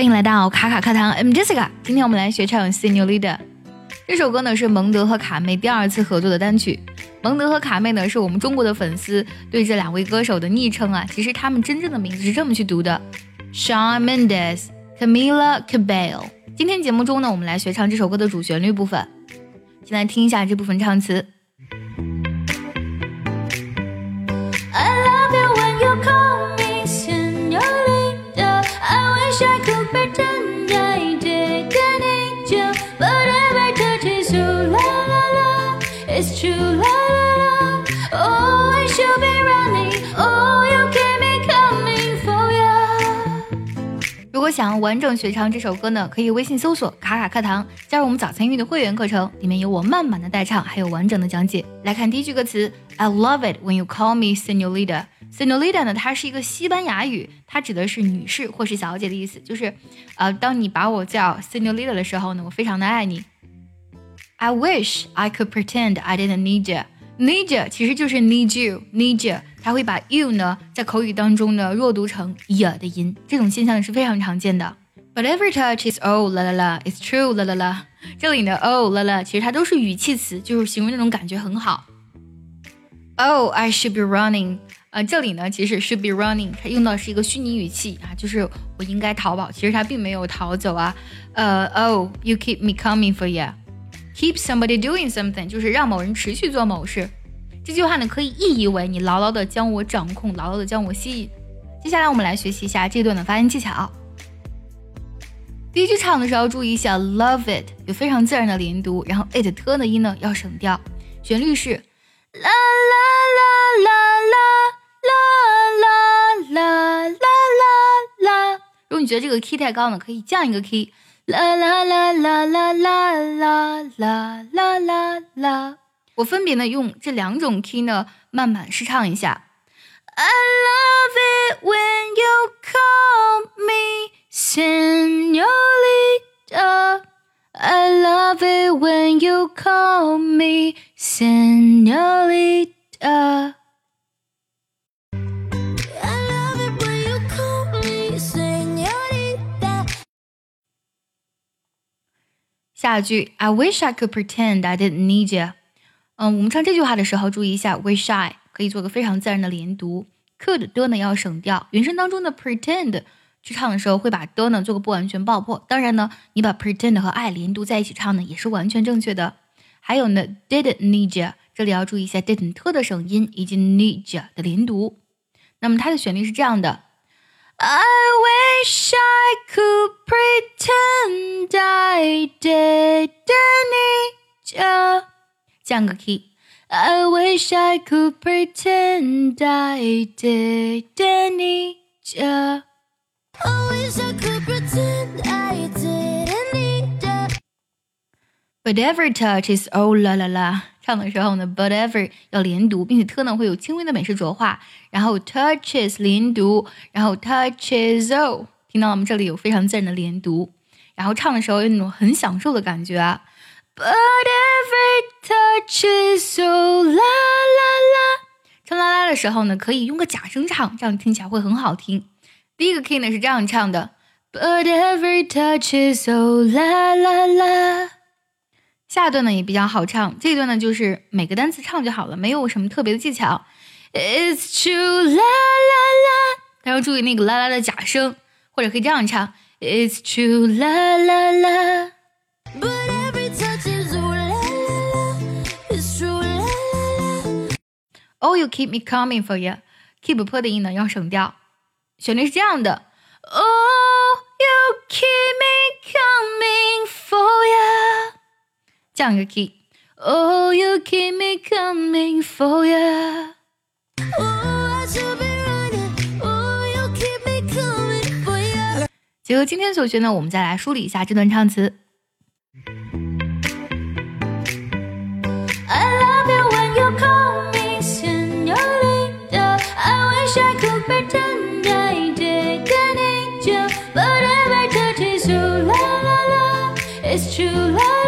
欢迎来到卡卡课堂，I'm Jessica。今天我们来学唱《Senorita》这首歌呢，是蒙德和卡妹第二次合作的单曲。蒙德和卡妹呢，是我们中国的粉丝对这两位歌手的昵称啊。其实他们真正的名字是这么去读的：Shawn Mendes、Camila Cabello。今天节目中呢，我们来学唱这首歌的主旋律部分。先来听一下这部分唱词。Is to love。all I should be running，all you give me coming for you 如果想要完整学唱这首歌呢，可以微信搜索“卡卡课堂”，加入我们早餐英语的会员课程，里面有我慢版的代唱，还有完整的讲解。来看第一句歌词：I love it when you call me señorita。Senorita 呢，它是一个西班牙语，它指的是女士或是小姐的意思，就是呃，当你把我叫 Senorita 的时候呢，我非常的爱你。I wish I could pretend I didn't need you. Need you 其实就是 need you，need you，它会把 you 呢在口语当中呢弱读成 y 的音，这种现象是非常常见的。But every touch is oh la la la，it's true la la la。这里的 oh la la 其实它都是语气词，就是形容那种感觉很好。Oh I should be running，啊，这里呢其实 should be running，它用到是一个虚拟语气啊，就是我应该逃跑，其实它并没有逃走啊。呃，Oh you keep me coming for you。 Keep somebody doing something，就是让某人持续做某事。这句话呢，可以意译为你牢牢的将我掌控，牢牢的将我吸引。接下来我们来学习一下这段的发音技巧。第一句唱的时候注意一下，love it 有非常自然的连读，然后 it 特的音呢要省掉。旋律是啦啦啦啦啦啦啦啦啦啦。如果你觉得这个 key 太高呢，可以降一个 key。啦啦啦啦啦啦啦啦啦啦啦！我分别呢用这两种 key 呢慢慢试唱一下。I love it when you call me señorita. I love it when you call me señorita. 下一句，I wish I could pretend I didn't need you。嗯，我们唱这句话的时候，注意一下，wish I 可以做个非常自然的连读，could 的呢要省掉。原声当中的 pretend 去唱的时候，会把的呢做个不完全爆破。当然呢，你把 pretend 和 I 连读在一起唱呢，也是完全正确的。还有呢，didn't need you，这里要注意一下 didn't 的省音以及 need you 的连读。那么它的旋律是这样的。I wish didn't need you. 降个 key. I wish I could pretend I didn't need you. I wish I could pretend I didn't need you. But every touch is oh la la la. 唱的时候呢，but ever 要连读，并且特呢会有轻微的美式浊化，然后 touches 连读，然后 touches oh，听到了吗？这里有非常自然的连读， 然后唱的时候有那种很享受的感觉啊。But every touch is oh 啦啦啦，唱啦啦的时候呢，可以用个假声唱，这样听起来会很好听。第一个 key 呢是这样唱的，But every touch is oh 啦啦啦。下一段呢也比较好唱，这一段呢就是每个单词唱就好了，没有什么特别的技巧。It's true，la la la，大家注意那个啦啦的假声，或者可以这样唱 ：It's true，啦啦啦。Oh, you keep me coming for you. Keep 破的音呢要省掉，旋律是这样的。Oh, you keep me coming for you. 降个 key。Oh, you keep me coming for ya. 结合今天所学呢我们再来梳理一下这段唱词 It's true love.